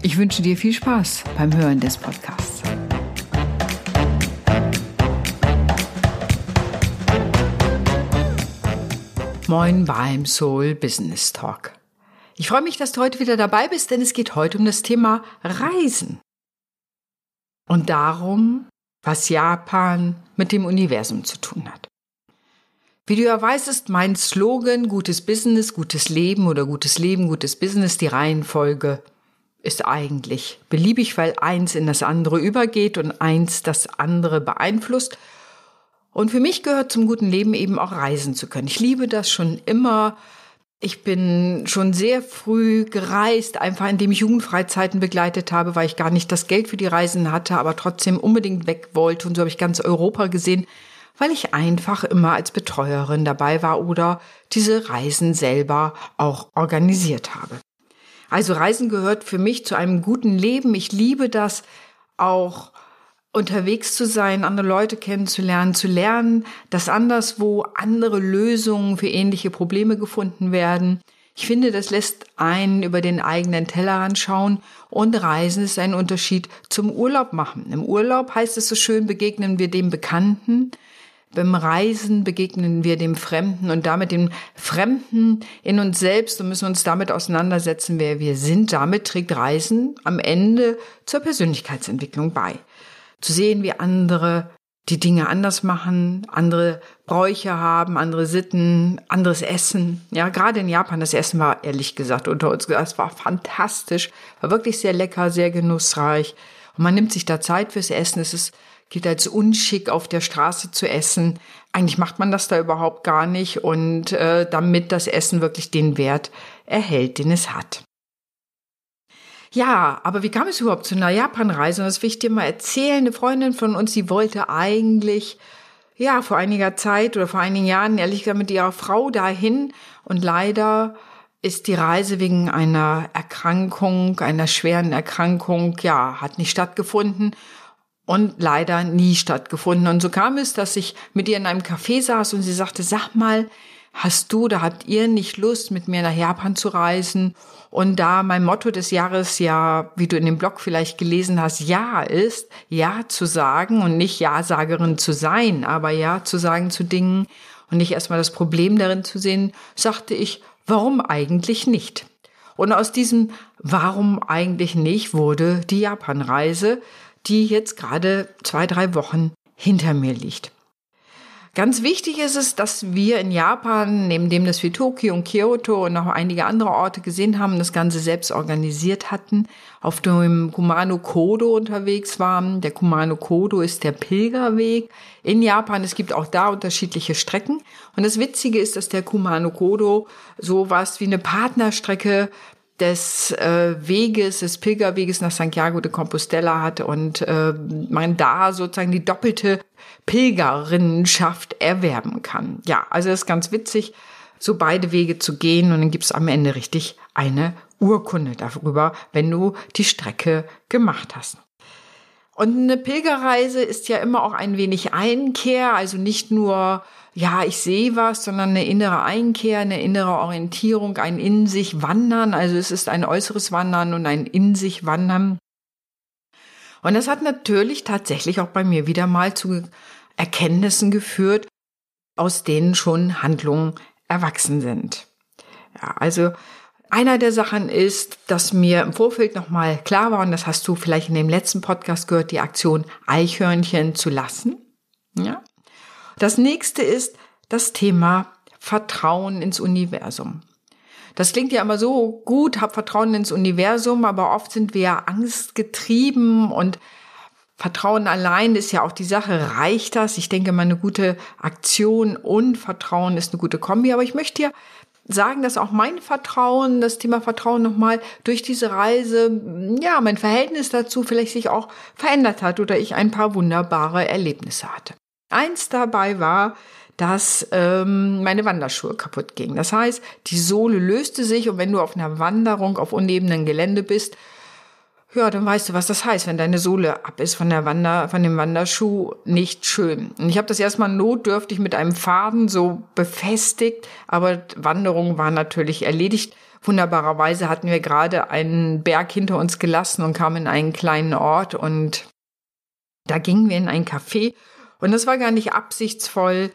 Ich wünsche dir viel Spaß beim Hören des Podcasts. Moin beim Soul Business Talk. Ich freue mich, dass du heute wieder dabei bist, denn es geht heute um das Thema Reisen. Und darum, was Japan mit dem Universum zu tun hat. Wie du ja weißt, ist mein Slogan gutes Business, gutes Leben oder gutes Leben, gutes Business die Reihenfolge ist eigentlich beliebig, weil eins in das andere übergeht und eins das andere beeinflusst. Und für mich gehört zum guten Leben eben auch reisen zu können. Ich liebe das schon immer, ich bin schon sehr früh gereist, einfach indem ich Jugendfreizeiten begleitet habe, weil ich gar nicht das Geld für die Reisen hatte, aber trotzdem unbedingt weg wollte. Und so habe ich ganz Europa gesehen, weil ich einfach immer als Betreuerin dabei war oder diese Reisen selber auch organisiert habe. Also Reisen gehört für mich zu einem guten Leben. Ich liebe das auch unterwegs zu sein, andere Leute kennenzulernen, zu lernen, dass anderswo andere Lösungen für ähnliche Probleme gefunden werden. Ich finde, das lässt einen über den eigenen Tellerrand schauen und Reisen ist ein Unterschied zum Urlaub machen. Im Urlaub heißt es so schön, begegnen wir dem Bekannten. Beim Reisen begegnen wir dem Fremden und damit dem Fremden in uns selbst und müssen uns damit auseinandersetzen, wer wir sind. Damit trägt Reisen am Ende zur Persönlichkeitsentwicklung bei zu sehen, wie andere die Dinge anders machen, andere Bräuche haben, andere Sitten, anderes Essen. Ja, gerade in Japan, das Essen war ehrlich gesagt unter uns, das war fantastisch, war wirklich sehr lecker, sehr genussreich. Und man nimmt sich da Zeit fürs Essen. Es ist, geht als unschick auf der Straße zu essen. Eigentlich macht man das da überhaupt gar nicht und äh, damit das Essen wirklich den Wert erhält, den es hat. Ja, aber wie kam es überhaupt zu einer Japanreise? Und das will ich dir mal erzählen. Eine Freundin von uns, die wollte eigentlich, ja, vor einiger Zeit oder vor einigen Jahren, ehrlich gesagt, mit ihrer Frau dahin. Und leider ist die Reise wegen einer Erkrankung, einer schweren Erkrankung, ja, hat nicht stattgefunden und leider nie stattgefunden. Und so kam es, dass ich mit ihr in einem Café saß und sie sagte, sag mal, hast du, da habt ihr nicht Lust, mit mir nach Japan zu reisen? Und da mein Motto des Jahres ja, wie du in dem Blog vielleicht gelesen hast, Ja ist, Ja zu sagen und nicht Ja-Sagerin zu sein, aber Ja zu sagen zu Dingen und nicht erstmal das Problem darin zu sehen, sagte ich, warum eigentlich nicht? Und aus diesem Warum eigentlich nicht wurde die Japanreise, die jetzt gerade zwei, drei Wochen hinter mir liegt. Ganz wichtig ist es, dass wir in Japan, neben dem, dass wir Tokio und Kyoto und noch einige andere Orte gesehen haben, das Ganze selbst organisiert hatten, auf dem Kumano Kodo unterwegs waren. Der Kumano Kodo ist der Pilgerweg in Japan. Es gibt auch da unterschiedliche Strecken. Und das Witzige ist, dass der Kumano Kodo sowas wie eine Partnerstrecke des äh, Weges, des Pilgerweges nach Santiago de Compostela hat und äh, man da sozusagen die doppelte Pilgerinnenschaft erwerben kann. Ja, also ist ganz witzig, so beide Wege zu gehen und dann gibt's am Ende richtig eine Urkunde darüber, wenn du die Strecke gemacht hast. Und eine Pilgerreise ist ja immer auch ein wenig Einkehr, also nicht nur, ja, ich sehe was, sondern eine innere Einkehr, eine innere Orientierung, ein in sich Wandern. Also es ist ein äußeres Wandern und ein in sich Wandern. Und das hat natürlich tatsächlich auch bei mir wieder mal zu Erkenntnissen geführt, aus denen schon Handlungen erwachsen sind. Ja, also einer der Sachen ist, dass mir im Vorfeld nochmal klar war, und das hast du vielleicht in dem letzten Podcast gehört, die Aktion Eichhörnchen zu lassen. Ja. Das nächste ist das Thema Vertrauen ins Universum. Das klingt ja immer so gut, hab Vertrauen ins Universum, aber oft sind wir ja angstgetrieben und Vertrauen allein ist ja auch die Sache. Reicht das? Ich denke mal, eine gute Aktion und Vertrauen ist eine gute Kombi. Aber ich möchte dir sagen, dass auch mein Vertrauen, das Thema Vertrauen nochmal durch diese Reise, ja, mein Verhältnis dazu vielleicht sich auch verändert hat oder ich ein paar wunderbare Erlebnisse hatte. Eins dabei war, dass ähm, meine Wanderschuhe kaputt gingen. Das heißt, die Sohle löste sich und wenn du auf einer Wanderung auf unebenen Gelände bist, ja, dann weißt du, was das heißt, wenn deine Sohle ab ist von der Wander, von dem Wanderschuh, nicht schön. Und ich habe das erstmal notdürftig mit einem Faden so befestigt, aber Wanderung war natürlich erledigt. Wunderbarerweise hatten wir gerade einen Berg hinter uns gelassen und kamen in einen kleinen Ort und da gingen wir in ein Café und das war gar nicht absichtsvoll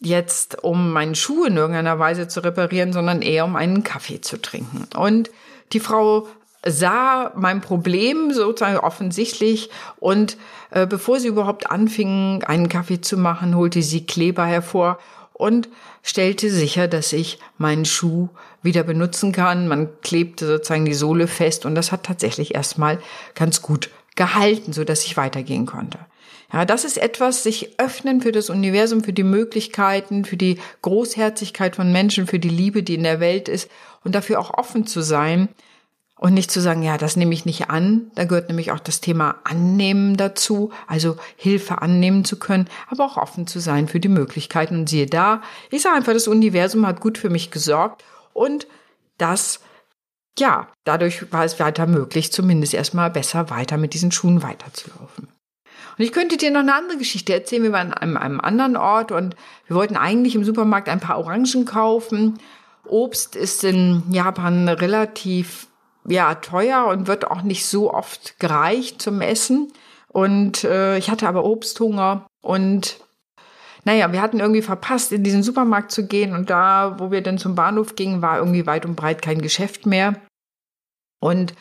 jetzt, um meinen Schuh in irgendeiner Weise zu reparieren, sondern eher um einen Kaffee zu trinken. Und die Frau sah mein Problem sozusagen offensichtlich und äh, bevor sie überhaupt anfing, einen Kaffee zu machen, holte sie Kleber hervor und stellte sicher, dass ich meinen Schuh wieder benutzen kann. Man klebte sozusagen die Sohle fest und das hat tatsächlich erstmal ganz gut gehalten, so dass ich weitergehen konnte. Ja, das ist etwas, sich öffnen für das Universum, für die Möglichkeiten, für die Großherzigkeit von Menschen, für die Liebe, die in der Welt ist und dafür auch offen zu sein, und nicht zu sagen, ja, das nehme ich nicht an. Da gehört nämlich auch das Thema Annehmen dazu, also Hilfe annehmen zu können, aber auch offen zu sein für die Möglichkeiten. Und siehe da, ich sage einfach, das Universum hat gut für mich gesorgt und das, ja, dadurch war es weiter möglich, zumindest erstmal besser weiter mit diesen Schuhen weiterzulaufen. Und ich könnte dir noch eine andere Geschichte erzählen. Wir waren an einem, einem anderen Ort und wir wollten eigentlich im Supermarkt ein paar Orangen kaufen. Obst ist in Japan relativ ja teuer und wird auch nicht so oft gereicht zum Essen. Und äh, ich hatte aber Obsthunger und naja, wir hatten irgendwie verpasst, in diesen Supermarkt zu gehen und da, wo wir dann zum Bahnhof gingen, war irgendwie weit und breit kein Geschäft mehr. Und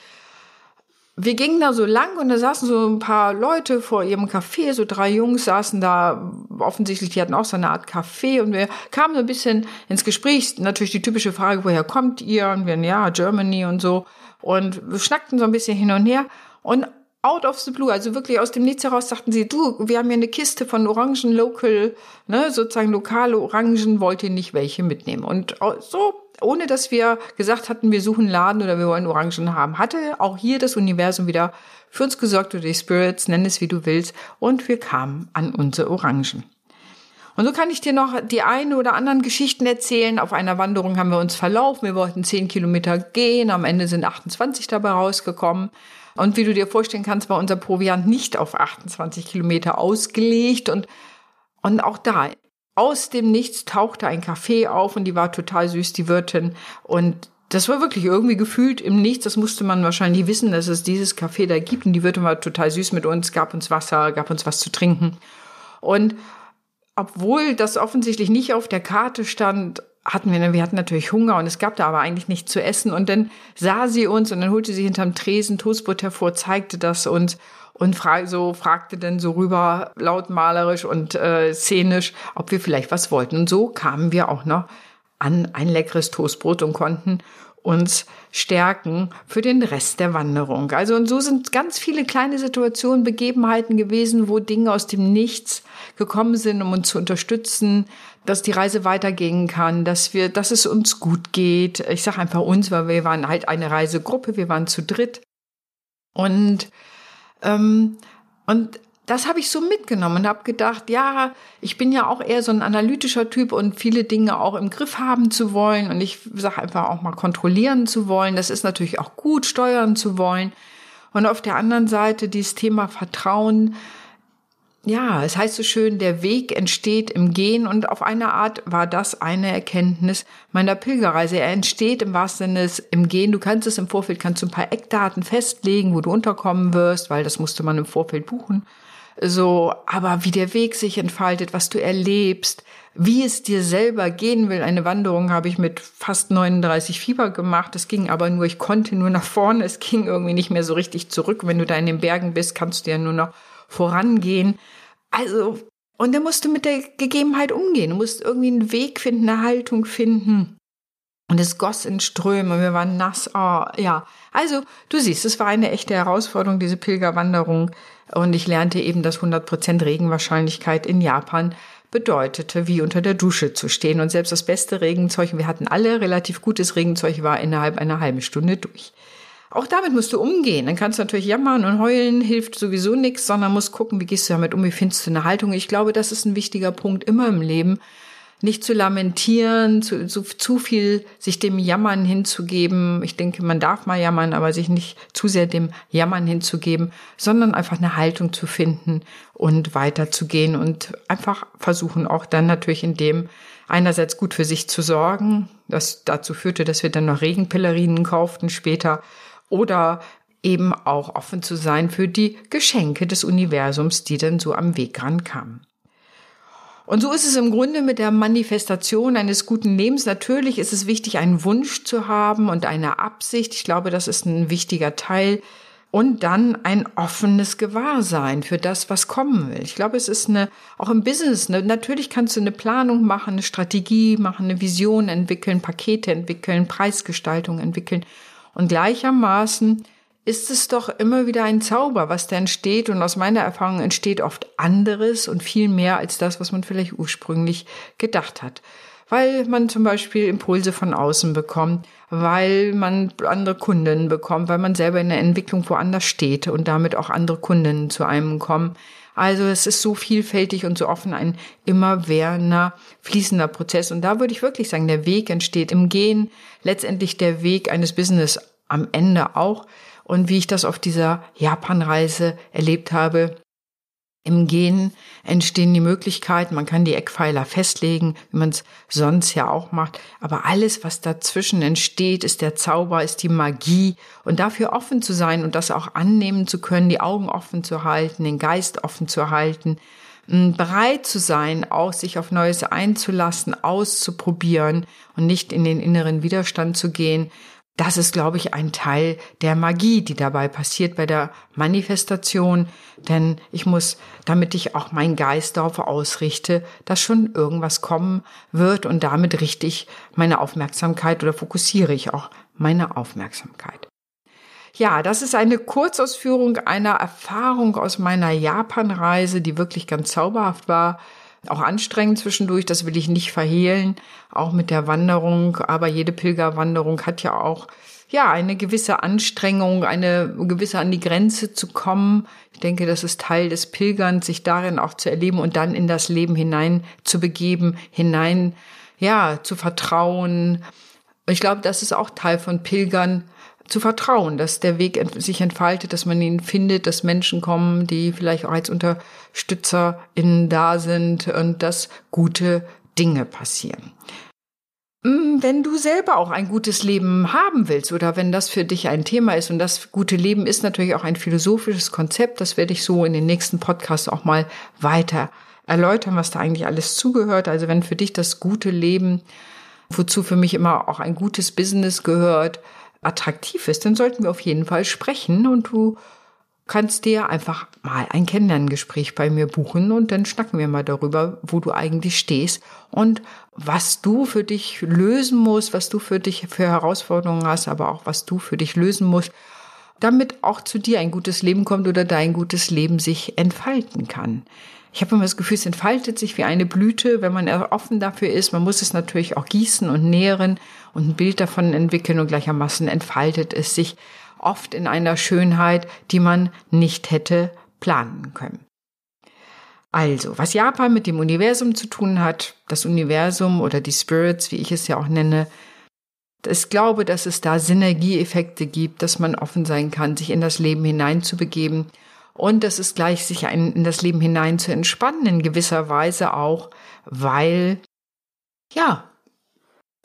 wir gingen da so lang und da saßen so ein paar Leute vor ihrem Café, so drei Jungs saßen da, offensichtlich, die hatten auch so eine Art Café und wir kamen so ein bisschen ins Gespräch, natürlich die typische Frage, woher kommt ihr? Und wir, ja, Germany und so. Und wir schnackten so ein bisschen hin und her und out of the blue, also wirklich aus dem Nichts heraus sagten sie, du, wir haben hier eine Kiste von Orangen Local, ne, sozusagen lokale Orangen, wollt ihr nicht welche mitnehmen? Und so, ohne dass wir gesagt hatten, wir suchen Laden oder wir wollen Orangen haben, hatte auch hier das Universum wieder für uns gesorgt oder die Spirits, nenn es wie du willst, und wir kamen an unsere Orangen. Und so kann ich dir noch die eine oder anderen Geschichten erzählen. Auf einer Wanderung haben wir uns verlaufen. Wir wollten zehn Kilometer gehen. Am Ende sind 28 dabei rausgekommen. Und wie du dir vorstellen kannst, war unser Proviant nicht auf 28 Kilometer ausgelegt. Und, und auch da, aus dem Nichts tauchte ein Café auf und die war total süß, die Wirtin. Und das war wirklich irgendwie gefühlt im Nichts. Das musste man wahrscheinlich wissen, dass es dieses Café da gibt. Und die Wirtin war total süß mit uns, gab uns Wasser, gab uns was zu trinken. Und obwohl das offensichtlich nicht auf der Karte stand, hatten wir, wir hatten natürlich Hunger und es gab da aber eigentlich nichts zu essen. Und dann sah sie uns und dann holte sie hinterm Tresen Toastbrot hervor, zeigte das uns und frag, so fragte dann so rüber lautmalerisch und äh, szenisch, ob wir vielleicht was wollten. Und so kamen wir auch noch an ein leckeres Toastbrot und konnten uns stärken für den Rest der Wanderung. Also und so sind ganz viele kleine Situationen, Begebenheiten gewesen, wo Dinge aus dem Nichts gekommen sind, um uns zu unterstützen, dass die Reise weitergehen kann, dass wir, dass es uns gut geht. Ich sage einfach uns, weil wir waren halt eine Reisegruppe, wir waren zu dritt und ähm, und das habe ich so mitgenommen und habe gedacht, ja, ich bin ja auch eher so ein analytischer Typ und viele Dinge auch im Griff haben zu wollen und ich sage einfach auch mal kontrollieren zu wollen. Das ist natürlich auch gut, steuern zu wollen. Und auf der anderen Seite dieses Thema Vertrauen. Ja, es heißt so schön, der Weg entsteht im Gehen und auf eine Art war das eine Erkenntnis meiner Pilgerreise. Er entsteht im wahrsten Sinne im Gehen. Du kannst es im Vorfeld, kannst du ein paar Eckdaten festlegen, wo du unterkommen wirst, weil das musste man im Vorfeld buchen so, aber wie der Weg sich entfaltet, was du erlebst, wie es dir selber gehen will. Eine Wanderung habe ich mit fast 39 Fieber gemacht. Es ging aber nur, ich konnte nur nach vorne. Es ging irgendwie nicht mehr so richtig zurück. Wenn du da in den Bergen bist, kannst du ja nur noch vorangehen. Also, und dann musst du mit der Gegebenheit umgehen. Du musst irgendwie einen Weg finden, eine Haltung finden. Und es goss in Ströme, wir waren nass. Oh, ja, also du siehst, es war eine echte Herausforderung, diese Pilgerwanderung. Und ich lernte eben, dass 100% Regenwahrscheinlichkeit in Japan bedeutete, wie unter der Dusche zu stehen. Und selbst das beste Regenzeug, wir hatten alle relativ gutes Regenzeug, war innerhalb einer halben Stunde durch. Auch damit musst du umgehen. Dann kannst du natürlich jammern und heulen, hilft sowieso nichts, sondern musst gucken, wie gehst du damit um, wie findest du eine Haltung. Ich glaube, das ist ein wichtiger Punkt immer im Leben, nicht zu lamentieren, zu, zu, zu viel sich dem Jammern hinzugeben. Ich denke, man darf mal jammern, aber sich nicht zu sehr dem Jammern hinzugeben, sondern einfach eine Haltung zu finden und weiterzugehen und einfach versuchen auch dann natürlich in dem einerseits gut für sich zu sorgen. Das dazu führte, dass wir dann noch Regenpillerinen kauften später oder eben auch offen zu sein für die Geschenke des Universums, die dann so am Weg rankamen. Und so ist es im Grunde mit der Manifestation eines guten Lebens. Natürlich ist es wichtig, einen Wunsch zu haben und eine Absicht. Ich glaube, das ist ein wichtiger Teil. Und dann ein offenes Gewahrsein für das, was kommen will. Ich glaube, es ist eine, auch im Business, eine, natürlich kannst du eine Planung machen, eine Strategie machen, eine Vision entwickeln, Pakete entwickeln, Preisgestaltung entwickeln. Und gleichermaßen ist es doch immer wieder ein Zauber, was da entsteht. Und aus meiner Erfahrung entsteht oft anderes und viel mehr als das, was man vielleicht ursprünglich gedacht hat. Weil man zum Beispiel Impulse von außen bekommt, weil man andere Kunden bekommt, weil man selber in der Entwicklung woanders steht und damit auch andere Kunden zu einem kommen. Also es ist so vielfältig und so offen ein immerwährender, fließender Prozess. Und da würde ich wirklich sagen, der Weg entsteht im Gehen, letztendlich der Weg eines Business am Ende auch und wie ich das auf dieser Japanreise erlebt habe. Im Gehen entstehen die Möglichkeiten, man kann die Eckpfeiler festlegen, wie man es sonst ja auch macht, aber alles, was dazwischen entsteht, ist der Zauber, ist die Magie und dafür offen zu sein und das auch annehmen zu können, die Augen offen zu halten, den Geist offen zu halten, bereit zu sein, auch sich auf Neues einzulassen, auszuprobieren und nicht in den inneren Widerstand zu gehen, das ist, glaube ich, ein Teil der Magie, die dabei passiert bei der Manifestation. Denn ich muss, damit ich auch meinen Geist darauf ausrichte, dass schon irgendwas kommen wird und damit richte ich meine Aufmerksamkeit oder fokussiere ich auch meine Aufmerksamkeit. Ja, das ist eine Kurzausführung einer Erfahrung aus meiner Japanreise, die wirklich ganz zauberhaft war auch anstrengend zwischendurch, das will ich nicht verhehlen, auch mit der Wanderung. Aber jede Pilgerwanderung hat ja auch ja, eine gewisse Anstrengung, eine gewisse an die Grenze zu kommen. Ich denke, das ist Teil des Pilgerns, sich darin auch zu erleben und dann in das Leben hinein zu begeben, hinein, ja, zu vertrauen. Ich glaube, das ist auch Teil von Pilgern, zu vertrauen, dass der Weg sich entfaltet, dass man ihn findet, dass Menschen kommen, die vielleicht auch als UnterstützerInnen da sind und dass gute Dinge passieren. Mm, wenn du selber auch ein gutes Leben haben willst oder wenn das für dich ein Thema ist und das gute Leben ist natürlich auch ein philosophisches Konzept, das werde ich so in den nächsten Podcasts auch mal weiter erläutern, was da eigentlich alles zugehört. Also wenn für dich das gute Leben, wozu für mich immer auch ein gutes Business gehört, attraktiv ist, dann sollten wir auf jeden Fall sprechen und du kannst dir einfach mal ein Kennenlerngespräch bei mir buchen und dann schnacken wir mal darüber, wo du eigentlich stehst und was du für dich lösen musst, was du für dich für Herausforderungen hast, aber auch was du für dich lösen musst, damit auch zu dir ein gutes Leben kommt oder dein gutes Leben sich entfalten kann. Ich habe immer das Gefühl, es entfaltet sich wie eine Blüte, wenn man offen dafür ist. Man muss es natürlich auch gießen und nähren und ein Bild davon entwickeln und gleichermaßen entfaltet es sich oft in einer Schönheit, die man nicht hätte planen können. Also, was Japan mit dem Universum zu tun hat, das Universum oder die Spirits, wie ich es ja auch nenne, ich glaube, dass es da Synergieeffekte gibt, dass man offen sein kann, sich in das Leben hineinzubegeben und das ist gleich, sich in das Leben hinein zu entspannen, in gewisser Weise auch, weil, ja,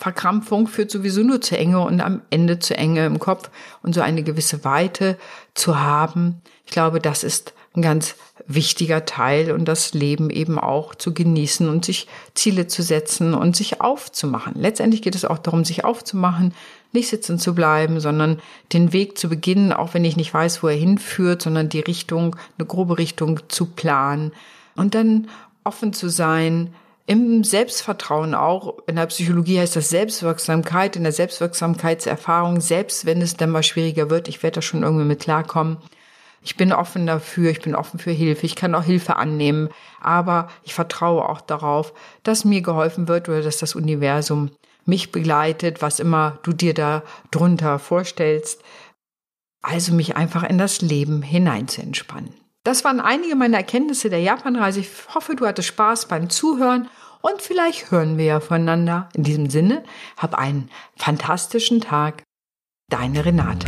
Verkrampfung führt sowieso nur zu Enge und am Ende zu Enge im Kopf und so eine gewisse Weite zu haben. Ich glaube, das ist ein ganz wichtiger Teil und das Leben eben auch zu genießen und sich Ziele zu setzen und sich aufzumachen. Letztendlich geht es auch darum, sich aufzumachen, nicht sitzen zu bleiben, sondern den Weg zu beginnen, auch wenn ich nicht weiß, wo er hinführt, sondern die Richtung, eine grobe Richtung zu planen und dann offen zu sein, im Selbstvertrauen auch, in der Psychologie heißt das Selbstwirksamkeit, in der Selbstwirksamkeitserfahrung, selbst wenn es dann mal schwieriger wird, ich werde da schon irgendwie mit klarkommen, Ich bin offen dafür, ich bin offen für Hilfe, ich kann auch Hilfe annehmen, aber ich vertraue auch darauf, dass mir geholfen wird oder dass das Universum mich begleitet, was immer du dir da drunter vorstellst. Also mich einfach in das Leben hinein zu entspannen. Das waren einige meiner Erkenntnisse der Japanreise. Ich hoffe, du hattest Spaß beim Zuhören und vielleicht hören wir ja voneinander. In diesem Sinne, hab einen fantastischen Tag. Deine Renate.